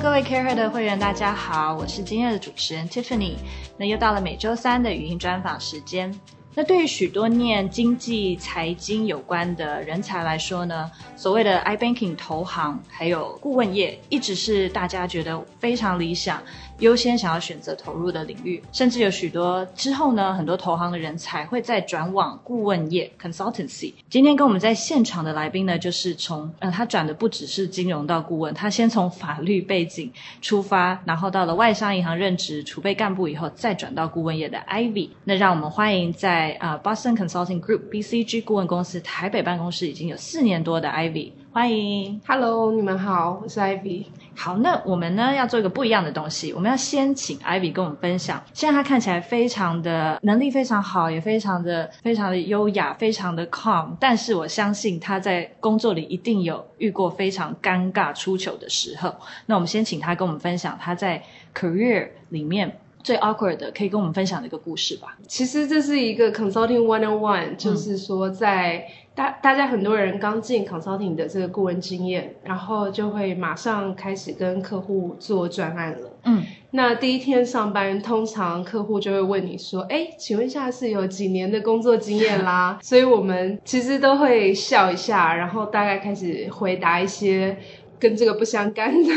各位 CAREhER 的会员，大家好，我是今天的主持人 Tiffany。那又到了每周三的语音专访时间。那对于许多念经济财经有关的人才来说呢，所谓的 iBanking 投行还有顾问业，一直是大家觉得非常理想。优先想要选择投入的领域，甚至有许多之后呢，很多投行的人才会再转往顾问业 （consultancy）。今天跟我们在现场的来宾呢，就是从呃，他转的不只是金融到顾问，他先从法律背景出发，然后到了外商银行任职储备干部以后，再转到顾问业的 Ivy。那让我们欢迎在啊、Boston Consulting Group（BCG） 顾问公司台北办公室已经有四年多的 Ivy。欢迎，Hello，你们好，我是 Ivy。好，那我们呢要做一个不一样的东西，我们要先请 Ivy 跟我们分享。现在她看起来非常的能力非常好，也非常的非常的优雅，非常的 calm。但是我相信她在工作里一定有遇过非常尴尬出糗的时候。那我们先请她跟我们分享她在 career 里面最 awkward 的，可以跟我们分享的一个故事吧。其实这是一个 consulting one on one，就是说在。大大家很多人刚进 consulting 的这个顾问经验，然后就会马上开始跟客户做专案了。嗯，那第一天上班，通常客户就会问你说：“哎，请问一下是有几年的工作经验啦？” 所以我们其实都会笑一下，然后大概开始回答一些。跟这个不相干的，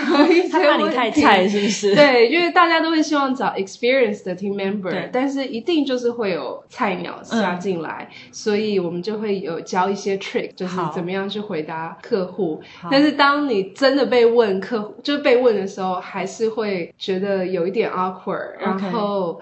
他怕你太菜是不是？对，因为大家都会希望找 experience 的 team member，但是一定就是会有菜鸟加进来，嗯，所以我们就会有教一些 trick，就是怎么样去回答客户。但是当你真的被问客户，就是被问的时候，还是会觉得有一点 awkward，然后。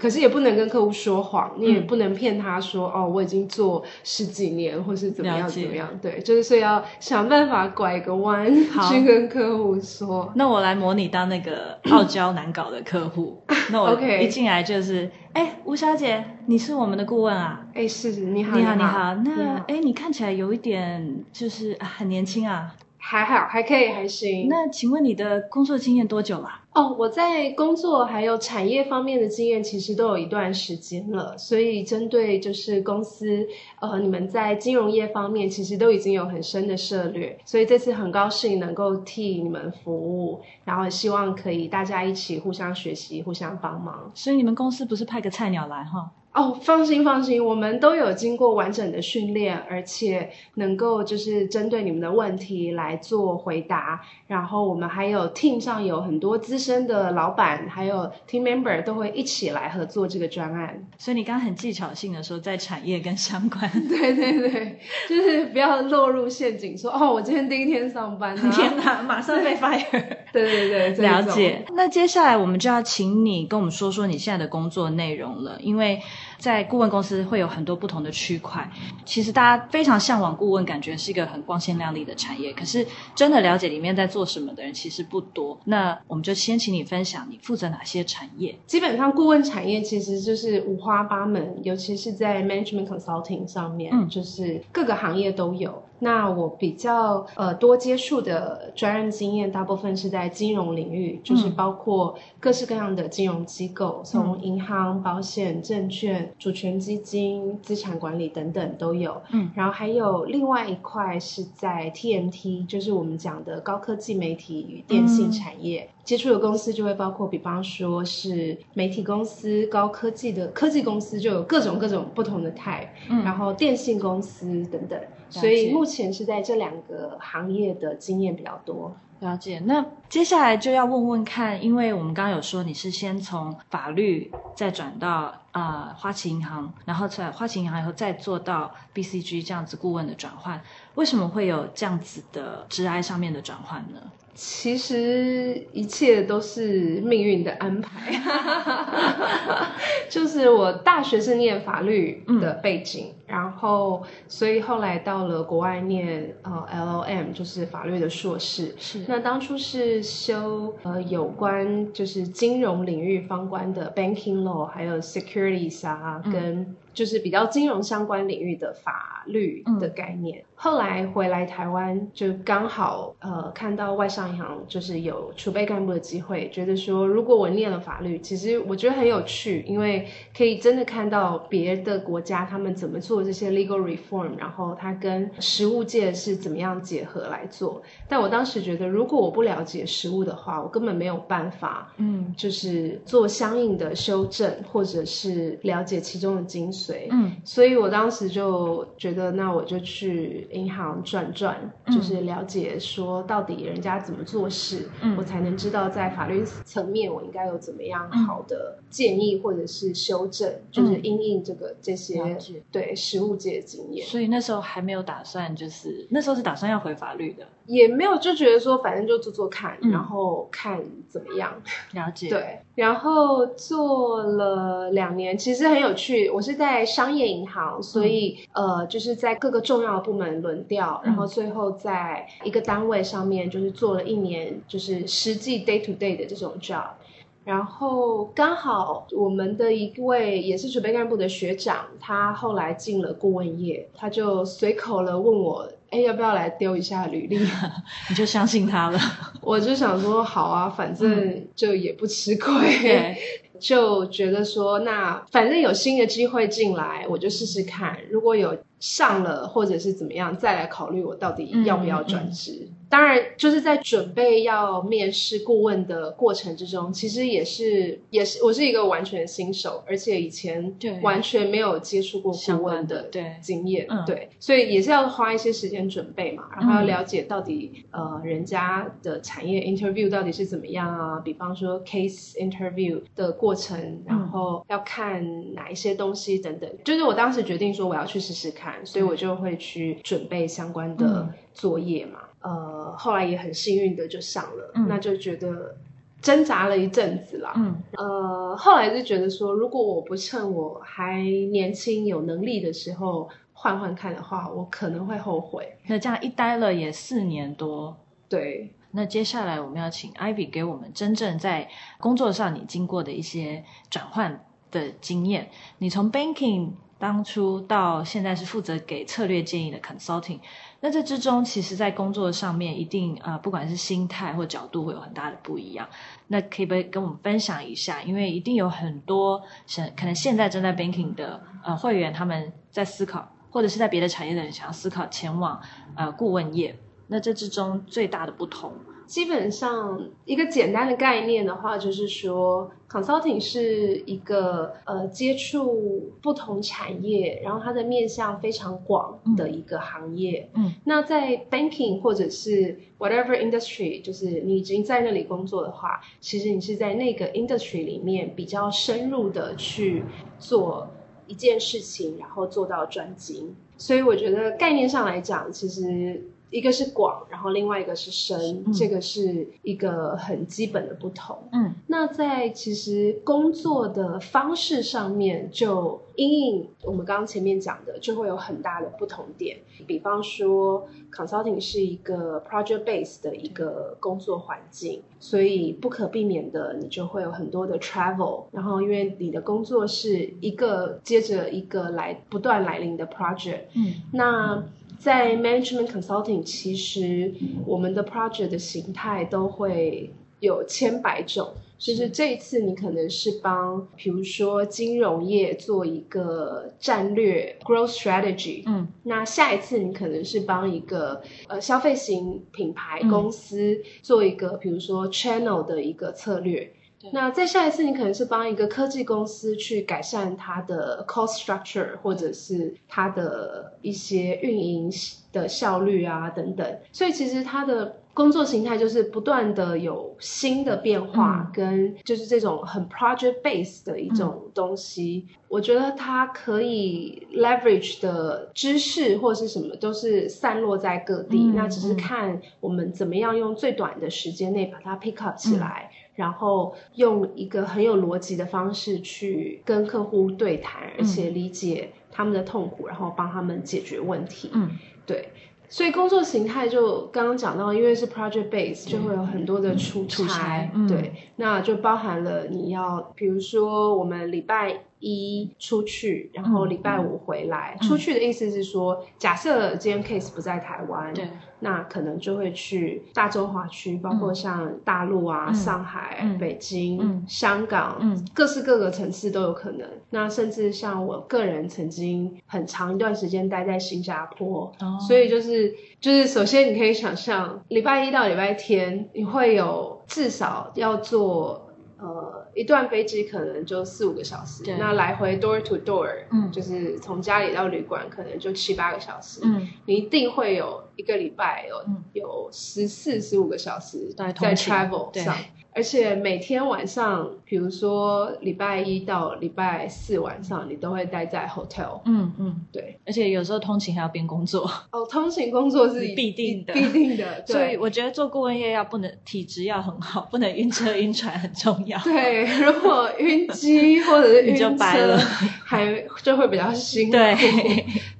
可是也不能跟客户说谎，你也不能骗他说、嗯、哦，我已经做十几年，或是怎么样怎么样。对，就是所以要想办法拐个弯去跟客户说。那我来模拟当那个傲娇难搞的客户。那我一进来就是，哎、欸，吴小姐，你是我们的顾问啊？哎、欸，是，你好，你好，你好。那哎、欸，你看起来有一点就是很年轻啊。还好，还可以，还行。那请问你的工作经验多久了？哦，我在工作还有产业方面的经验其实都有一段时间了，所以针对就是公司，呃，你们在金融业方面其实都已经有很深的涉略，所以这次很高兴能够替你们服务，然后希望可以大家一起互相学习，互相帮忙。所以你们公司不是派个菜鸟来哈？哦，放心放心，我们都有经过完整的训练，而且能够就是针对你们的问题来做回答。然后我们还有 team 上有很多资深的老板，还有 team member 都会一起来合作这个专案。所以你刚刚很技巧性的说，在产业跟相关，对对对，就是不要落入陷阱，说哦，我今天第一天上班，天哪，马上被 fire。对对对，了解。那接下来我们就要请你跟我们说说你现在的工作内容了，因为。在顾问公司会有很多不同的区块，其实大家非常向往顾问，感觉是一个很光鲜亮丽的产业。可是真的了解里面在做什么的人其实不多。那我们就先请你分享，你负责哪些产业？基本上顾问产业其实就是五花八门，尤其是在 management consulting 上面，嗯，就是各个行业都有。那我比较呃多接触的专任经验，大部分是在金融领域，就是包括各式各样的金融机构，从银行、保险、证券、主权基金、资产管理等等都有。嗯，然后还有另外一块是在 TMT，就是我们讲的高科技媒体与电信产业。嗯接触的公司就会包括，比方说是媒体公司、高科技的科技公司，就有各种各种不同的 type，嗯，然后电信公司等等，所以目前是在这两个行业的经验比较多。了解。那接下来就要问问看，因为我们刚刚有说你是先从法律再转到啊、呃、花旗银行，然后在花旗银行以后再做到 BCG 这样子顾问的转换，为什么会有这样子的职涯上面的转换呢？其实一切都是命运的安排，就是我大学是念法律的背景，嗯、然后所以后来到了国外念呃 L O M，就是法律的硕士。是，那当初是修呃有关就是金融领域方关的 banking law，还有 securities 啊，嗯、跟就是比较金融相关领域的法律的概念。嗯、后来回来台湾，就刚好呃看到外商银行就是有储备干部的机会，觉得说如果我念了法律，其实我觉得很有趣，因为可以真的看到别的国家他们怎么做做这些 legal reform，然后它跟实务界是怎么样结合来做。但我当时觉得，如果我不了解实务的话，我根本没有办法，嗯，就是做相应的修正，或者是了解其中的精髓。嗯，所以我当时就觉得，那我就去银行转转，就是了解说到底人家怎么做事，嗯，我才能知道在法律层面我应该有怎么样好的建议或者是修正，就是因应这个这些。对实务界的经验，所以那时候还没有打算，就是那时候是打算要回法律的，也没有就觉得说反正就做做看，嗯、然后看怎么样。了解，对，然后做了两年，其实很有趣。我是在商业银行，所以、嗯、呃，就是在各个重要的部门轮调，然后最后在一个单位上面就是做了一年，就是实际 day to day 的这种 job。然后刚好我们的一位也是储备干部的学长，他后来进了顾问业，他就随口了问我，哎，要不要来丢一下履历？你就相信他了？我就想说好啊，反正就也不吃亏，嗯、就觉得说那反正有新的机会进来，我就试试看，如果有上了或者是怎么样，再来考虑我到底要不要转职。当然，就是在准备要面试顾问的过程之中，其实也是也是我是一个完全新手，而且以前完全没有接触过顾问的经验，对，对，所以也是要花一些时间准备嘛，然后要了解到底、嗯、呃人家的产业 interview 到底是怎么样啊，比方说 case interview 的过程，然后要看哪一些东西等等，就是我当时决定说我要去试试看，所以我就会去准备相关的作业嘛。呃，后来也很幸运的就上了，嗯、那就觉得挣扎了一阵子啦。嗯，呃，后来就觉得说，如果我不趁我还年轻有能力的时候换换看的话，我可能会后悔。那这样一待了也四年多，对。那接下来我们要请 Ivy 给我们真正在工作上你经过的一些转换的经验。你从 Banking 当初到现在是负责给策略建议的 Consulting。那这之中，其实，在工作上面，一定啊、不管是心态或角度，会有很大的不一样。那可以不可以跟我们分享一下？因为一定有很多现可能现在正在 banking 的呃会员，他们在思考，或者是在别的产业的人想要思考前往呃顾问业。那这之中最大的不同。基本上一个简单的概念的话，就是说，consulting 是一个呃接触不同产业，然后它的面向非常广的一个行业。嗯，那在 banking 或者是 whatever industry，就是你已经在那里工作的话，其实你是在那个 industry 里面比较深入的去做一件事情，然后做到专精。所以我觉得概念上来讲，其实。一个是广，然后另外一个是深，嗯、这个是一个很基本的不同。嗯，那在其实工作的方式上面，就因应我们刚刚前面讲的，就会有很大的不同点。比方说，consulting 是一个 project base 的一个工作环境，所以不可避免的，你就会有很多的 travel。然后，因为你的工作是一个接着一个来不断来临的 project，嗯，那。在 management consulting，其实我们的 project 的形态都会有千百种。就是这一次你可能是帮，比如说金融业做一个战略 growth strategy，嗯，那下一次你可能是帮一个呃消费型品牌公司做一个，比如说 channel 的一个策略。那再下一次，你可能是帮一个科技公司去改善它的 cost structure，或者是它的一些运营的效率啊等等。所以其实它的工作形态就是不断的有新的变化，跟就是这种很 project base 的一种东西。我觉得它可以 leverage 的知识或是什么都是散落在各地，那只是看我们怎么样用最短的时间内把它 pick up 起来。然后用一个很有逻辑的方式去跟客户对谈，而且理解他们的痛苦，然后帮他们解决问题。嗯，对。所以工作形态就刚刚讲到，因为是 project base，就会有很多的出差。嗯，对，那就包含了你要，比如说我们礼拜一出去，然后礼拜五回来。嗯、出去的意思是说，假设今天 case 不在台湾，对，那可能就会去大中华区，包括像大陆啊、嗯、上海、嗯、北京、嗯、香港，嗯，各式各个城市都有可能。那甚至像我个人曾经很长一段时间待在新加坡，哦、所以就是就是首先你可以想象，礼拜一到礼拜天你会有至少要做。呃，一段飞机可能就四五个小时，那来回 door to door，嗯，就是从家里到旅馆可能就七八个小时，嗯，你一定会有一个礼拜有、嗯、有十四十五个小时在 travel 上。而且每天晚上，比如说礼拜一到礼拜四晚上，你都会待在 hotel。嗯嗯，对。而且有时候通勤还要边工作。哦，通勤工作是必定的，必定的。对。所以我觉得做顾问业要不能体质要很好，不能晕车晕船很重要。对，如果晕机或者是晕车，还就会比较辛苦。对。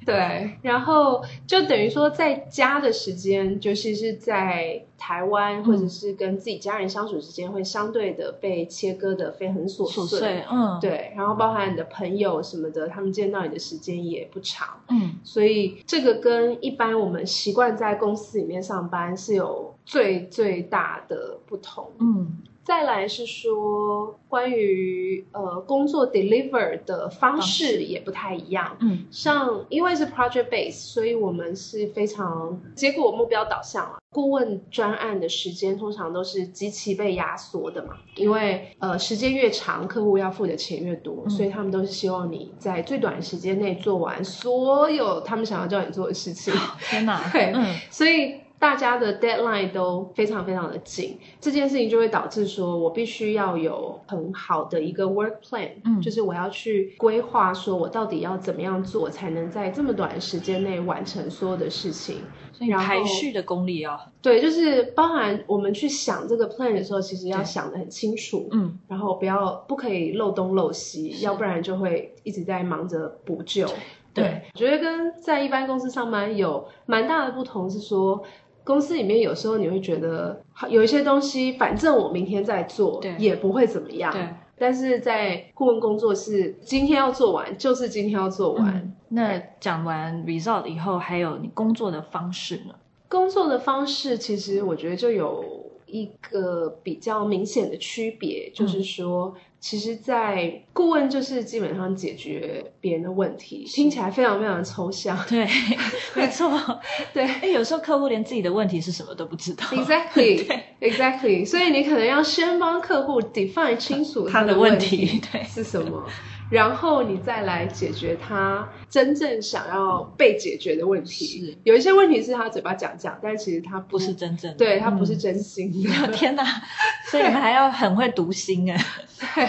对，然后就等于说在家的时间，尤其是在台湾或者是跟自己家人相处之间，会相对的被切割的非很琐碎。琐碎，嗯，对。然后包含你的朋友什么的，他们见到你的时间也不长，嗯。所以这个跟一般我们习惯在公司里面上班是有最最大的不同，嗯。再来是说关于呃工作 deliver 的方式也不太一样，嗯，像因为是 project base，所以我们是非常结果目标导向啊。顾问专案的时间通常都是极其被压缩的嘛，因为呃时间越长，客户要付的钱越多，嗯，所以他们都是希望你在最短时间内做完所有他们想要叫你做的事情。天哪，对，嗯，所以。大家的 deadline 都非常非常的紧，这件事情就会导致说，我必须要有很好的一个 work plan，嗯，就是我要去规划，说我到底要怎么样做，才能在这么短的时间内完成所有的事情。所以排序的功力要对，就是包含我们去想这个 plan 的时候，其实要想的很清楚，嗯，然后不要不可以漏东漏西，要不然就会一直在忙着补救。对，对，我觉得跟在一般公司上班有蛮大的不同是说。公司里面有时候你会觉得有一些东西，反正我明天再做，对，也不会怎么样。对，但是在顾问工作室今天要做完，就是今天要做完。嗯，那讲完 result 以后，还有你工作的方式呢？工作的方式其实我觉得就有一个比较明显的区别，嗯，就是说。其实，在顾问就是基本上解决别人的问题，听起来非常非常的抽象。对，没错。对，哎，有时候客户连自己的问题是什么都不知道。Exactly，Exactly。所以你可能要先帮客户 define 清楚他的问题对是什么，然后你再来解决他真正想要被解决的问题。是，有一些问题是他嘴巴讲讲，但其实他不，不是真正的，对，他不是真心的。嗯、天哪！所以你们还要很会读心哎。对，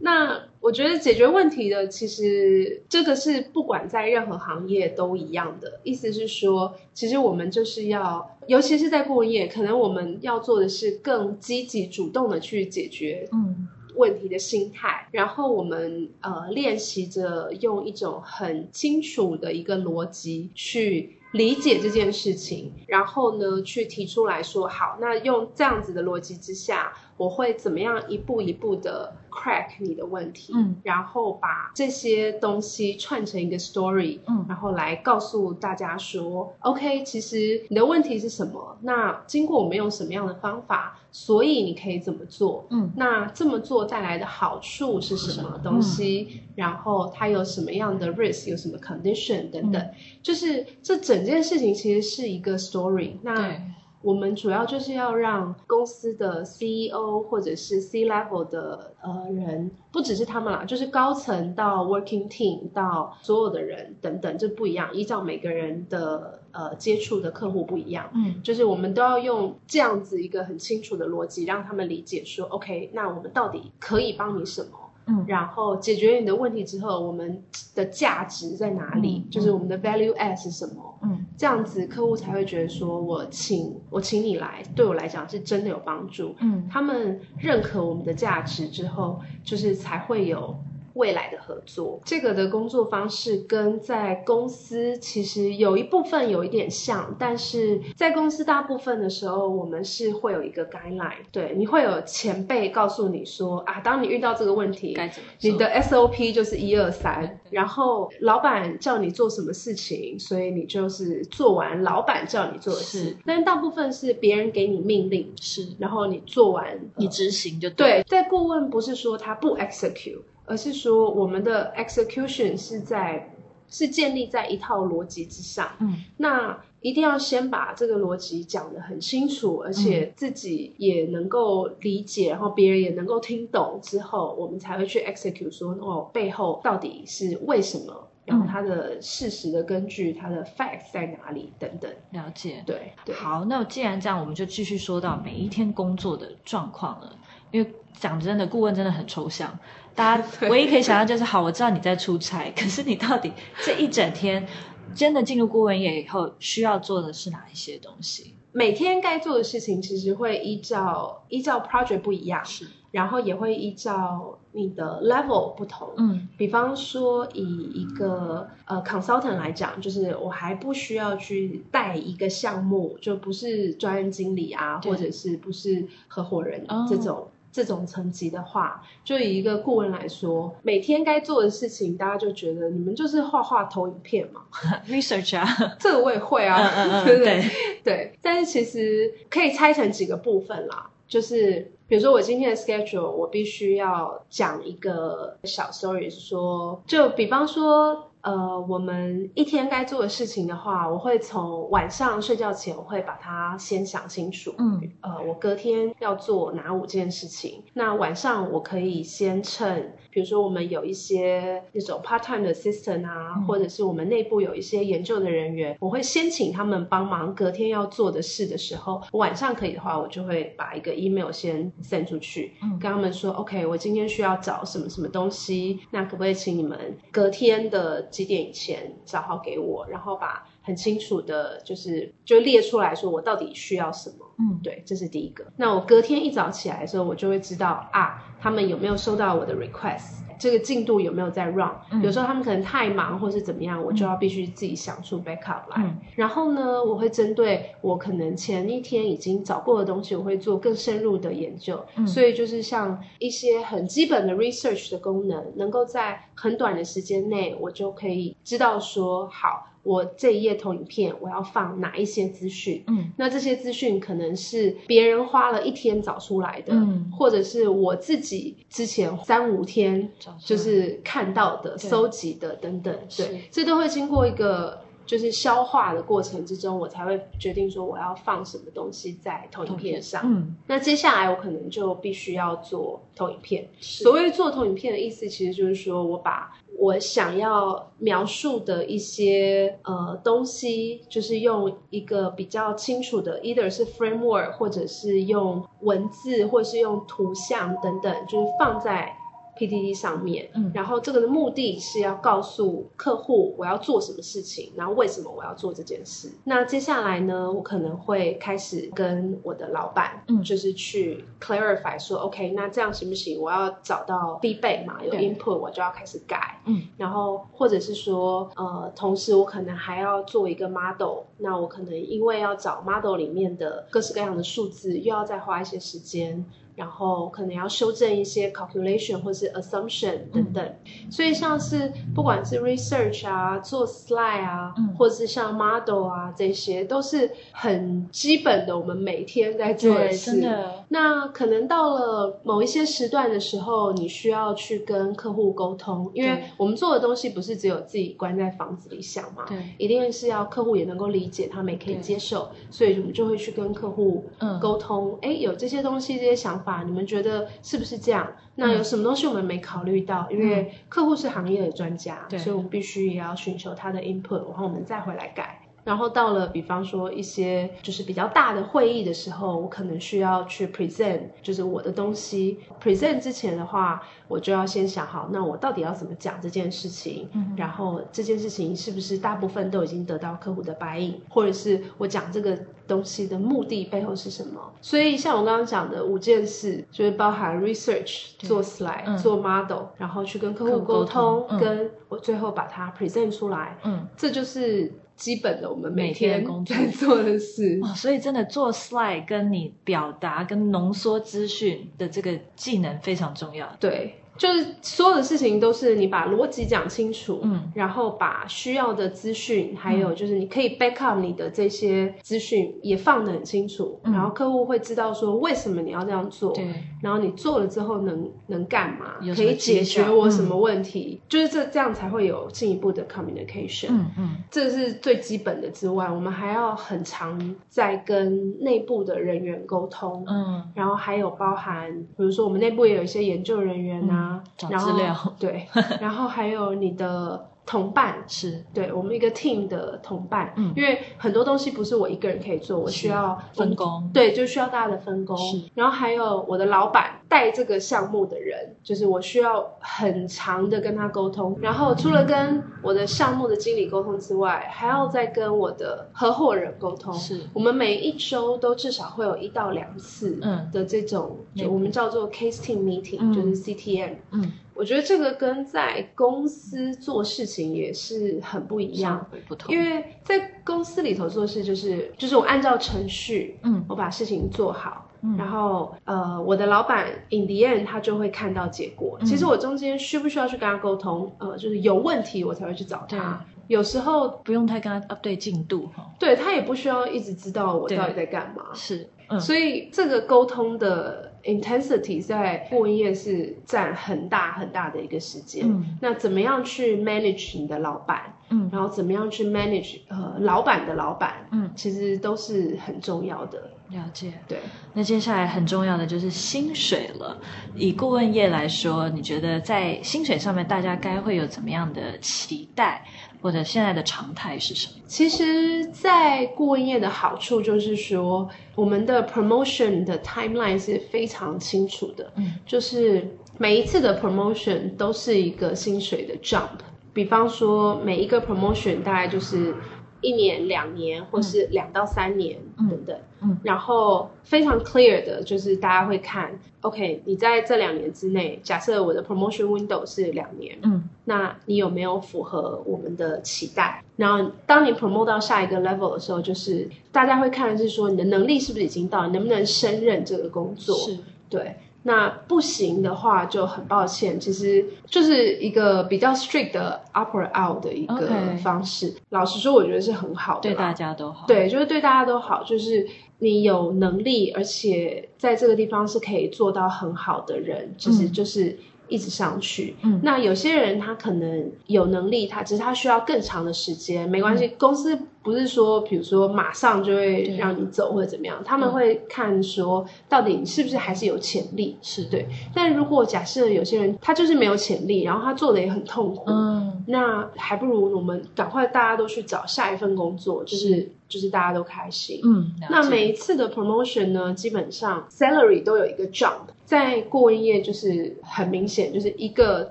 那我觉得解决问题的，其实这个是不管在任何行业都一样的。意思是说，其实我们就是要，尤其是在顾问业，可能我们要做的是更积极主动的去解决嗯问题的心态，然后我们呃练习着用一种很清楚的一个逻辑去理解这件事情，然后呢去提出来说，好，那用这样子的逻辑之下。我会怎么样一步一步的 crack 你的问题，嗯，然后把这些东西串成一个 story，嗯，然后来告诉大家说，OK，其实你的问题是什么？那经过我们用什么样的方法，所以你可以怎么做？嗯，那这么做带来的好处是什么东西？嗯，然后它有什么样的 risk，有什么 condition 等等，嗯，就是这整件事情其实是一个 story。那我们主要就是要让公司的 CEO 或者是 C level 的呃人，不只是他们啦，就是高层到 working team 到所有的人等等，这不一样，依照每个人的呃接触的客户不一样，嗯，就是我们都要用这样子一个很清楚的逻辑，让他们理解说，OK，那我们到底可以帮你什么？嗯，然后解决你的问题之后，我们的价值在哪里？嗯，就是我们的 value add 是什么？嗯，这样子客户才会觉得说，我请我请你来，对我来讲是真的有帮助。嗯，他们认可我们的价值之后，就是才会有未来的合作。这个的工作方式跟在公司其实有一部分有一点像，但是在公司大部分的时候，我们是会有一个 guideline，对，你会有前辈告诉你说啊，当你遇到这个问题，该怎么做？你的 SOP 就是一二三，然后老板叫你做什么事情，所以你就是做完老板叫你做的事。是，但大部分是别人给你命令，是，然后你做完，你执行就对。对，在顾问不是说他不 execute，而是说我们的 execution 是在是建立在一套逻辑之上。嗯，那一定要先把这个逻辑讲得很清楚，而且自己也能够理解，然后别人也能够听懂之后，我们才会去 execute 说哦，背后到底是为什么。然后它的事实的根据，它的 facts 在哪里等等，了解。对，对。好，那既然这样，我们就继续说到每一天工作的状况了。因为讲真的，顾问真的很抽象，大家 唯一可以想到就是，好，我知道你在出差，可是你到底这一整天真的进入顾问业以后，需要做的是哪一些东西？每天该做的事情其实会依照依照 project 不一样，是，然后也会依照你的 level 不同，嗯，比方说以一个呃 consultant 来讲，就是我还不需要去带一个项目，就不是专案经理啊，或者是不是合伙人这种。哦这种层级的话，就以一个顾问来说，每天该做的事情，大家就觉得你们就是画画投影片嘛，research 啊，这个我也会啊，嗯嗯嗯 对不对？对，但是其实可以拆成几个部分啦，就是比如说我今天的 schedule，我必须要讲一个小 story，是说，就比方说。呃，我们一天该做的事情的话，我会从晚上睡觉前，我会把它先想清楚。嗯，呃，我隔天要做哪五件事情？那晚上我可以先趁，比如说我们有一些那种 part time 的 assistant 啊，嗯，或者是我们内部有一些研究的人员，我会先请他们帮忙隔天要做的事的时候，晚上可以的话，我就会把一个 email 先 send 出去，嗯，跟他们说，OK，我今天需要找什么什么东西，那可不可以请你们隔天的。几点以前找好给我，然后把很清楚的，就是就列出来说我到底需要什么。嗯，对，这是第一个。那我隔天一早起来的时候，我就会知道啊，他们有没有收到我的 request。这个进度有没有在 run？、嗯、有时候他们可能太忙，或是怎么样，我就要必须自己想出 backup 来。嗯、然后呢，我会针对我可能前一天已经找过的东西，我会做更深入的研究。嗯、所以就是像一些很基本的 research 的功能，能够在很短的时间内，我就可以知道说好。我这一页投影片，我要放哪一些资讯？嗯，那这些资讯可能是别人花了一天找出来的，嗯，或者是我自己之前三五天就是看到的、搜集的等等，对，这都会经过一个。就是消化的过程之中，我才会决定说我要放什么东西在投影片上。嗯，那接下来我可能就必须要做投影片。所谓做投影片的意思，其实就是说我把我想要描述的一些呃东西，就是用一个比较清楚的，either 是 framework，或者是用文字，或者是用图像等等，就是放在。PTT 上面，嗯，然后这个的目的是要告诉客户我要做什么事情，然后为什么我要做这件事。那接下来呢，我可能会开始跟我的老板，嗯，就是去 clarify 说，嗯，OK，那这样行不行？我要找到 feedback 嘛，有 input 我就要开始改，嗯，然后或者是说，呃，同时我可能还要做一个 model，那我可能因为要找 model 里面的各式各样的数字，又要再花一些时间。然后可能要修正一些 calculation 或是 assumption 等等，嗯、所以像是不管是 research 啊，做 slide 啊，嗯、或者是像 model 啊，这些都是很基本的，我们每天在做的事。那可能到了某一些时段的时候，你需要去跟客户沟通，因为我们做的东西不是只有自己关在房子里想嘛，对，一定是要客户也能够理解，他们也可以接受，所以我们就会去跟客户沟通，哎、嗯，有这些东西，这些想法。法，你们觉得是不是这样？那有什么东西我们没考虑到？嗯、因为客户是行业的专家，嗯、所以我们必须也要寻求他的 input，然后我们再回来改。然后到了，比方说一些就是比较大的会议的时候，我可能需要去 present，就是我的东西。present 之前的话，我就要先想好，那我到底要怎么讲这件事情？嗯，然后这件事情是不是大部分都已经得到客户的 buy-in，或者是我讲这个东西的目的背后是什么？所以像我刚刚讲的五件事，就是包含 research、做 slide、嗯、做 model，然后去跟客户沟通，嗯、跟我最后把它 present 出来。嗯，这就是基本的我们每天在做的事。哦，所以真的做 slide 跟你表达跟浓缩资讯的这个技能非常重要。对。就是所有的事情都是你把逻辑讲清楚，嗯，然后把需要的资讯，还有就是你可以 back up 你的这些资讯也放得很清楚，嗯，然后客户会知道说为什么你要这样做，对，然后你做了之后能能干嘛，可以解决我什么问题，嗯，就是这这样才会有进一步的 communication，嗯嗯，这是最基本的之外，我们还要很常在跟内部的人员沟通，嗯，然后还有包含比如说我们内部也有一些研究人员啊。嗯找资料，对，然后还有你的。同伴 是对我们一个 team 的同伴，嗯，因为很多东西不是我一个人可以做，我需要分工，对，就需要大家的分工。然后还有我的老板带这个项目的人，就是我需要很长的跟他沟通。然后除了跟我的项目的经理沟通之外，还要再跟我的合伙人沟通。是，我们每一周都至少会有一到两次，嗯，的这种，就我们叫做 case team meeting，就是 CTM，嗯。我觉得这个跟在公司做事情也是很不一样，不同。因为在公司里头做事就是就是我按照程序，嗯，我把事情做好，嗯，然后呃，我的老板 in the end 他就会看到结果。嗯，其实我中间需不需要去跟他沟通？呃，就是有问题我才会去找他。有时候不用太跟他 update 进度哈，对，他也不需要一直知道我到底在干嘛。是，嗯，所以这个沟通的。Intensity 在顾问业是占很大很大的一个时间。嗯，那怎么样去 manage 你的老板？嗯，然后怎么样去 manage 呃老板的老板？嗯，其实都是很重要的。了解。对。那接下来很重要的就是薪水了。以顾问业来说，你觉得在薪水上面大家该会有怎么样的期待？或者现在的常态是什么？其实，在顾问业的好处就是说，我们的 promotion 的 timeline 是非常清楚的。嗯，就是每一次的 promotion 都是一个薪水的 jump。比方说，每一个 promotion 大概就是。一年、两年，或是两到三年等等，嗯嗯，然后非常 clear 的，就是大家会看，OK，你在这两年之内，假设我的 promotion window 是两年，嗯，那你有没有符合我们的期待？然后当你 promote 到下一个 level 的时候，就是大家会看的是说你的能力是不是已经到，你能不能胜任这个工作？是，对。那不行的话，就很抱歉，其实就是一个比较 strict 的 upper out 的一个方式。老实说，我觉得是很好的，对大家都好。对，就是对大家都好，就是你有能力，而且在这个地方是可以做到很好的人，其实就是一直上去。嗯，那有些人他可能有能力，他只是他需要更长的时间，没关系，嗯、公司。不是说，比如说马上就会让你走或者怎么样，他们会看说到底你是不是还是有潜力，是对。但如果假设有些人他就是没有潜力，然后他做的也很痛苦，嗯，那还不如我们赶快大家都去找下一份工作，就是，是就是大家都开心。嗯，那每一次的 promotion 呢，基本上 salary 都有一个 jump，在顾问业就是很明显，就是一个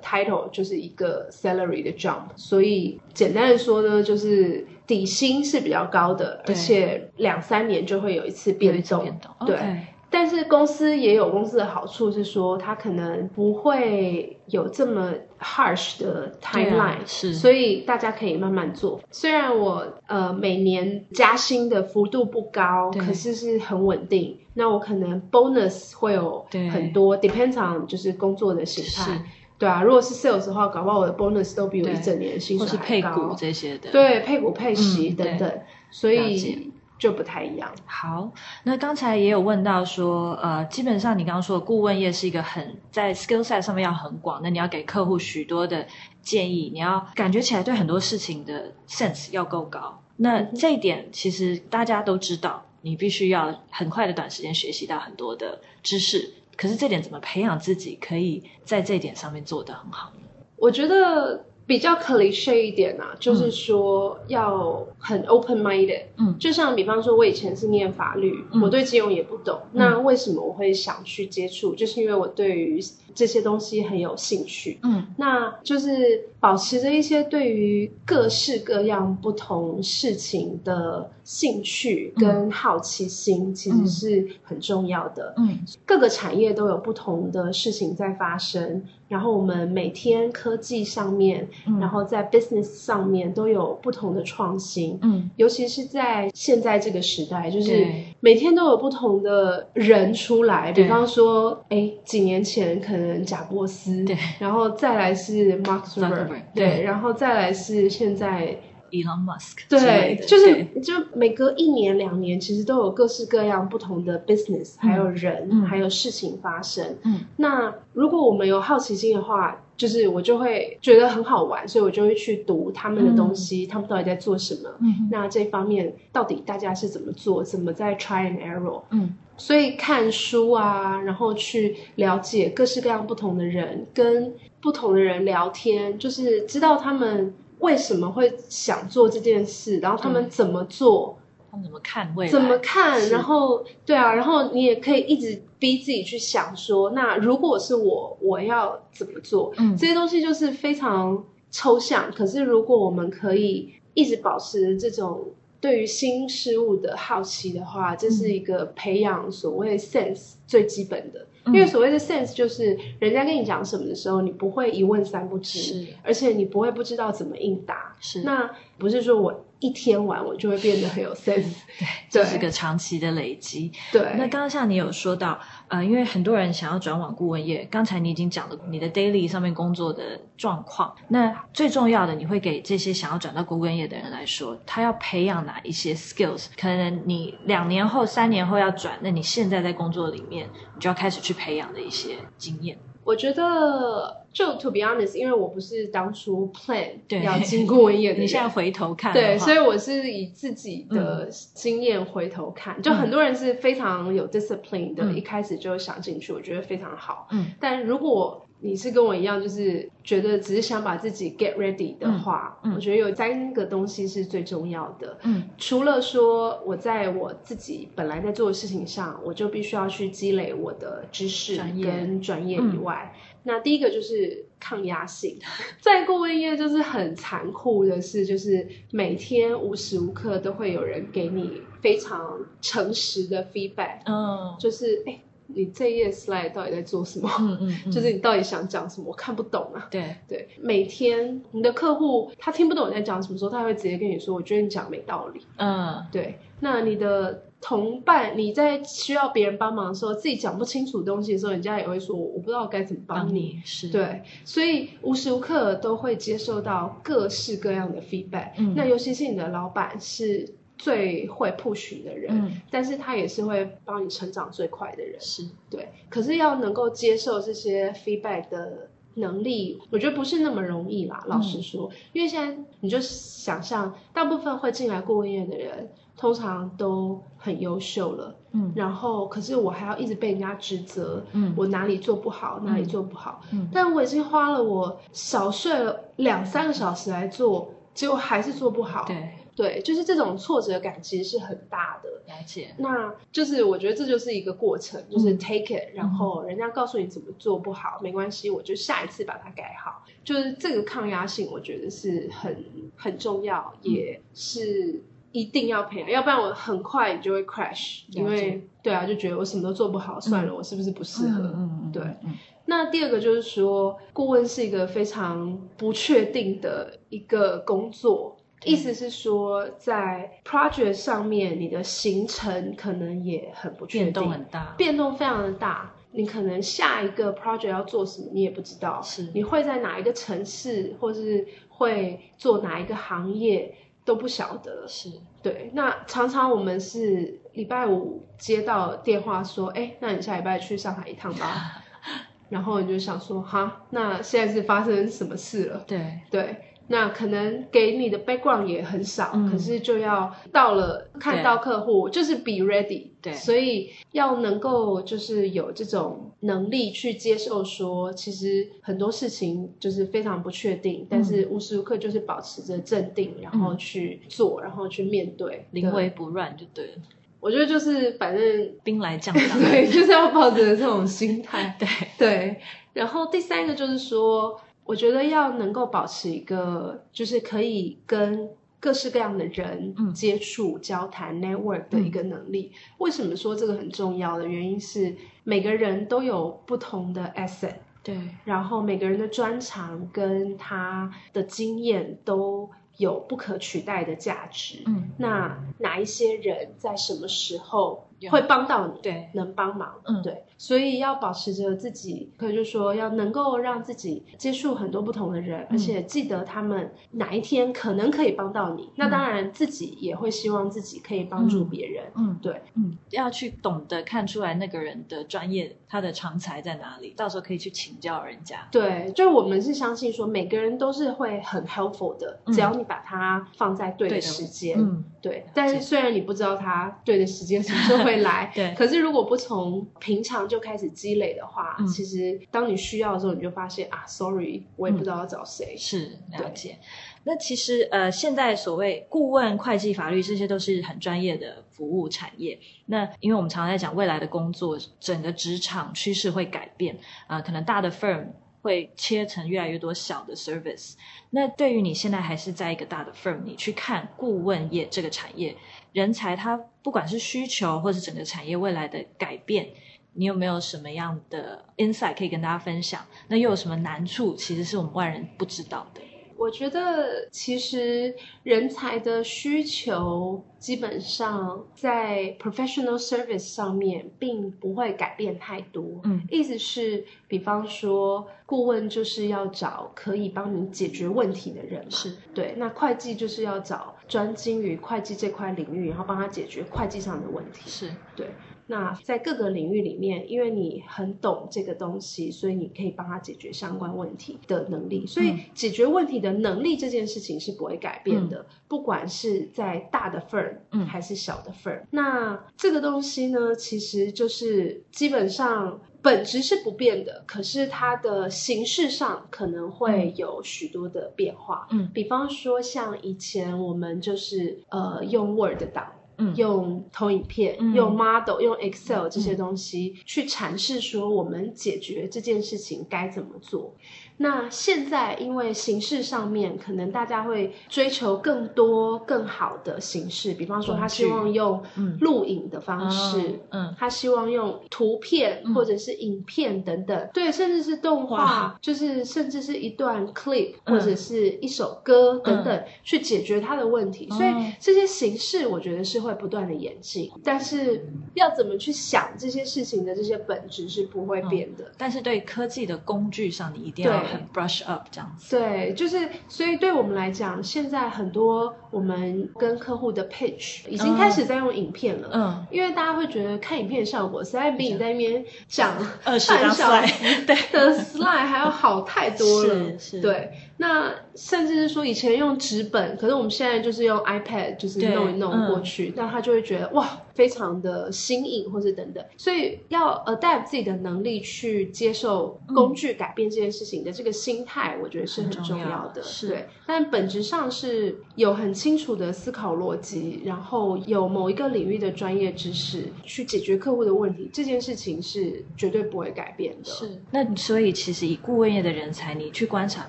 title 就是一个 salary 的 jump，所以简单的说呢，就是。底薪是比较高的，而且两三年就会有一次变动。变动对，okay. 但是公司也有公司的好处是说，它可能不会有这么 harsh 的 timeline，啊，是，所以大家可以慢慢做。虽然我呃每年加薪的幅度不高，可是是很稳定。那我可能 bonus 会有很多，depends on 就是工作的形态。对啊，如果是 sales 的话，搞不好我的 bonus 都比我一整年的薪水还高。或是配股这些的。对，配股配息等等，嗯、所以就不太一样。好，那刚才也有问到说，呃，基本上你刚刚说的顾问业是一个很在 skill set 上面要很广，那你要给客户许多的建议，你要感觉起来对很多事情的 sense 要够高。那这一点其实大家都知道，你必须要很快的短时间学习到很多的知识。可是这点怎么培养自己可以在这一点上面做得很好呢？我觉得比较 cliche 一点啊，就是说要很 open minded。嗯，就像比方说，我以前是念法律，嗯、我对金融也不懂、嗯，那为什么我会想去接触？就是因为我对于这些东西很有兴趣。嗯，那就是保持着一些对于各式各样不同事情的兴趣跟好奇心，其实是很重要的。嗯，各个产业都有不同的事情在发生。然后我们每天科技上面，嗯、然后在 business 上面都有不同的创新，嗯，尤其是在现在这个时代，就是每天都有不同的人出来，比方说，哎，几年前可能贾伯斯，对，然后再来是 Mark Zuckerberg，对，然后再来是现在。Elon Musk，对，就是就每隔一年两年，其实都有各式各样不同的 business，还有人，嗯、还有事情发生。嗯，那如果我们有好奇心的话，就是我就会觉得很好玩，所以我就会去读他们的东西，嗯、他们到底在做什么？嗯，那这方面到底大家是怎么做？怎么在 try and error？嗯，所以看书啊，然后去了解各式各样不同的人，跟不同的人聊天，就是知道他们。为什么会想做这件事？然后他们怎么做？他们怎么看未来？怎么看？然后对啊，然后你也可以一直逼自己去想说，那如果是我，我要怎么做？嗯，这些东西就是非常抽象。可是如果我们可以一直保持这种对于新事物的好奇的话，这是一个培养所谓 sense 最基本的。因为所谓的 sense 就是人家跟你讲什么的时候，你不会一问三不知，是，而且你不会不知道怎么应答。是，那不是说我一天玩我就会变得很有 sense，对，这是个长期的累积。对，那刚刚像你有说到，呃，因为很多人想要转往顾问业，刚才你已经讲了你的 daily 上面工作的状况。那最重要的，你会给这些想要转到顾问业的人来说，他要培养哪一些 skills？可能你两年后、三年后要转，那你现在在工作里面，你就要开始去培养的一些经验。我觉得，就 to be honest，因为我不是当初 plan 要进顾问业的，你现在回头看，对，所以我是以自己的经验回头看。嗯、就很多人是非常有 discipline 的，嗯、一开始就想进去，我觉得非常好。嗯，但如果你是跟我一样，就是觉得只是想把自己 get ready 的话，嗯嗯、我觉得有三个东西是最重要的。嗯，除了说我在我自己本来在做的事情上，我就必须要去积累我的知识跟专业以外，嗯、那第一个就是抗压性。在顾问业就是很残酷的事，就是每天无时无刻都会有人给你非常诚实的 feedback。嗯，就是哎。你这一页 slide 到底在做什么？嗯嗯，嗯 就是你到底想讲什么？我看不懂啊。对对，每天你的客户他听不懂你在讲什么时候，他会直接跟你说：“我觉得你讲没道理。”嗯，对。那你的同伴，你在需要别人帮忙的时候，自己讲不清楚东西的时候，人家也会说：“我不知道该怎么帮你。”帮你是。对，所以无时无刻都会接受到各式各样的 feedback。嗯，那尤其是你的老板是。最会 push 的人，嗯，但是他也是会帮你成长最快的人，是对。可是要能够接受这些 feedback 的能力，我觉得不是那么容易啦。老实说，嗯，因为现在你就想象，大部分会进来顾问业的人，通常都很优秀了，嗯。然后，可是我还要一直被人家指责，嗯，我哪里做不好，哪里做不好，嗯。但我已经花了我少睡了两三个小时来做，结果还是做不好，对。对，就是这种挫折感其实是很大的。了解。那就是我觉得这就是一个过程，就是 take it，、嗯、然后人家告诉你怎么做不好，嗯、没关系，我就下一次把它改好。就是这个抗压性，我觉得是很很重要，嗯、也是一定要培养，要不然我很快你就会 crash。因为对啊，就觉得我什么都做不好，嗯、算了，我是不是不适合？嗯嗯，对。嗯、那第二个就是说，顾问是一个非常不确定的一个工作。意思是说，在 project 上面，你的行程可能也很不确定，变动很大，变动非常的大。你可能下一个 project 要做什么，你也不知道。是，你会在哪一个城市，或是会做哪一个行业，都不晓得。是，对。那常常我们是礼拜五接到电话说，哎，那你下礼拜去上海一趟吧。然后你就想说，哈，那现在是发生什么事了？对，对。那可能给你的 background 也很少，嗯、可是就要到了看到客户，就是 be ready。对，所以要能够就是有这种能力去接受说，其实很多事情就是非常不确定，嗯、但是无时无刻就是保持着镇定，然后去做，嗯、然后去面对，临危不乱就对了。我觉得就是反正兵来将挡，对，就是要抱着这种心态。对对。然后第三个就是说，我觉得要能够保持一个，就是可以跟各式各样的人接触、嗯、交谈、network 的一个能力。嗯、为什么说这个很重要的原因是，每个人都有不同的 asset，对，然后每个人的专长跟他的经验都有不可取代的价值。嗯，那哪一些人在什么时候？会帮到你，对，能帮忙，嗯，对，所以要保持着自己，可以就说要能够让自己接触很多不同的人，嗯，而且记得他们哪一天可能可以帮到你。嗯，那当然自己也会希望自己可以帮助别人，嗯，对，嗯，要去懂得看出来那个人的专业，他的长才在哪里，到时候可以去请教人家。对，就我们是相信说每个人都是会很 helpful 的，嗯，只要你把它放在对的时间，嗯，对。但是虽然你不知道他对的时间什么时候会。会来，对。可是如果不从平常就开始积累的话，嗯，其实当你需要的时候，你就发现啊，sorry，我也不知道要找谁。嗯，是，了解。那其实呃，现在所谓顾问、会计、法律，这些都是很专业的服务产业。那因为我们常常在讲未来的工作，整个职场趋势会改变啊，呃，可能大的 firm 会切成越来越多小的 service。那对于你现在还是在一个大的 firm，你去看顾问业这个产业。人才，它不管是需求，或是整个产业未来的改变，你有没有什么样的 insight 可以跟大家分享？那又有什么难处，其实是我们外人不知道的？我觉得其实人才的需求基本上在 professional service 上面并不会改变太多。嗯，意思是，比方说顾问就是要找可以帮你解决问题的人嘛。是，对。那会计就是要找专精于会计这块领域，然后帮他解决会计上的问题。是，对。那在各个领域里面，因为你很懂这个东西，所以你可以帮他解决相关问题的能力。所以解决问题的能力这件事情是不会改变的，嗯、不管是在大的 firm 还是小的 firm。嗯、那这个东西呢，其实就是基本上本质是不变的，可是它的形式上可能会有许多的变化。嗯，比方说像以前我们就是呃用 Word 档。用投影片、嗯、用 model、用 Excel 这些东西去阐释说我们解决这件事情该怎么做。那现在因为形式上面，可能大家会追求更多更好的形式，比方说他希望用录影的方式，嗯，他希望用图片或者是影片等等，嗯、对，甚至是动画，就是甚至是一段 clip 或者是一首歌等等，去解决他的问题。嗯、所以这些形式我觉得是会不断的演进，但是要怎么去想这些事情的这些本质是不会变的。嗯、但是对科技的工具上，你一定要。很 brush up 这样子，对，就是所以对我们来讲，现在很多我们跟客户的 pitch 已经开始在用影片了，嗯，因为大家会觉得看影片的效果实在比你在那边讲二十张 slide 的 slide 还要好太多了，是是，对。那甚至是说以前用纸本，可是我们现在就是用 iPad，就是弄一弄过去，那、嗯、他就会觉得哇，非常的新颖，或者等等。所以要 adapt 自己的能力去接受工具改变这件事情的这个心态，我觉得是很重要的。是对，但本质上是有很清楚的思考逻辑，然后有某一个领域的专业知识去解决客户的问题，这件事情是绝对不会改变的。是，那所以其实以顾问业的人才，你去观察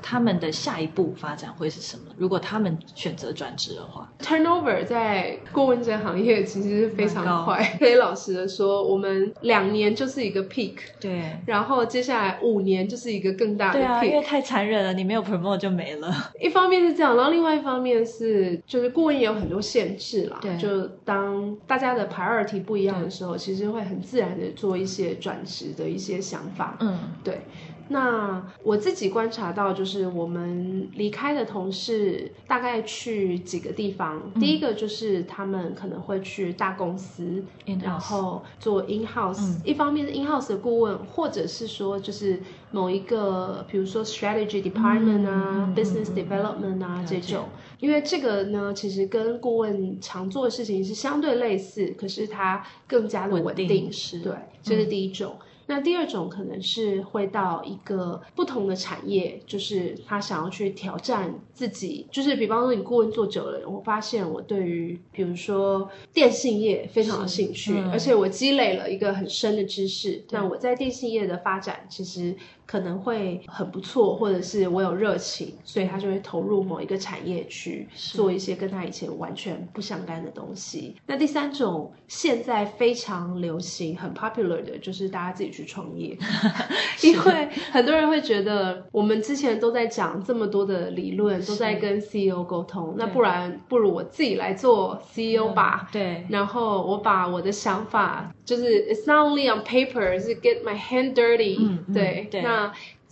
他们的。下一步发展会是什么？如果他们选择转职的话，turnover 在顾问这行业其实是非常快。可以老实的说，我们两年就是一个 peak，对，然后接下来五年就是一个更大的 peak。对啊，因为太残忍了，你没有 promote 就没了。一方面是这样，然后另外一方面是，就是顾问也有很多限制啦。对，就当大家的 priority 不一样的时候，其实会很自然的做一些转职的一些想法。嗯，对。那我自己观察到，就是我们离开的同事大概去几个地方。嗯、第一个就是他们可能会去大公司.然后做 in house、嗯。一方面是 in house 的顾问，或者是说就是某一个，比如说 strategy department 啊、嗯、business development 啊、嗯、这种。因为这个呢，其实跟顾问常做的事情是相对类似，可是它更加的稳定。稳定是对，这是第一种。嗯那第二种可能是会到一个不同的产业，就是他想要去挑战自己，就是比方说你顾问做久了，我发现我对于比如说电信业非常有兴趣，嗯、而且我积累了一个很深的知识。那我在电信业的发展其实可能会很不错，或者是我有热情，所以他就会投入某一个产业去做一些跟他以前完全不相干的东西。那第三种现在非常流行、很 popular 的就是大家自己去创业，因为很多人会觉得我们之前都在讲这么多的理论，都在跟 CEO 沟通，那不然不如我自己来做 CEO 吧。嗯、对，然后我把我的想法，就是 It's not only on paper，是 get my hand dirty、嗯。对，对那。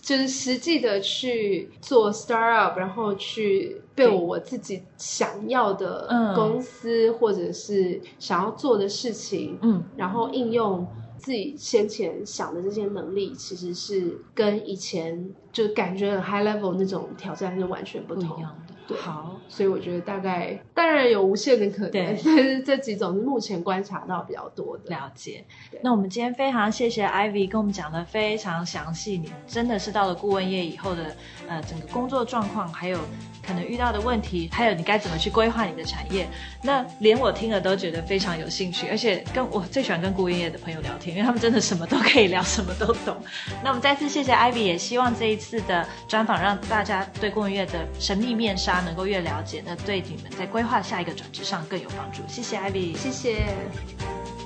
就是实际的去做 startup，然后去 build 我自己想要的公司，嗯、或者是想要做的事情，嗯，然后应用自己先前想的这些能力，其实是跟以前就感觉很 high level 那种挑战是完全不同的。好，所以我觉得大概当然有无限的可能，但是这几种是目前观察到比较多的。了解。那我们今天非常谢谢 Ivy 跟我们讲的非常详细，你真的是到了顾问业以后的呃整个工作状况，还有可能遇到的问题，还有你该怎么去规划你的产业。那连我听了都觉得非常有兴趣，而且跟我最喜欢跟顾问业的朋友聊天，因为他们真的什么都可以聊，什么都懂。那我们再次谢谢 Ivy，也希望这一次的专访让大家对顾问业的神秘面纱。能够越了解，那对你们在规划下一个转职上更有帮助。谢谢 Ivy，谢谢。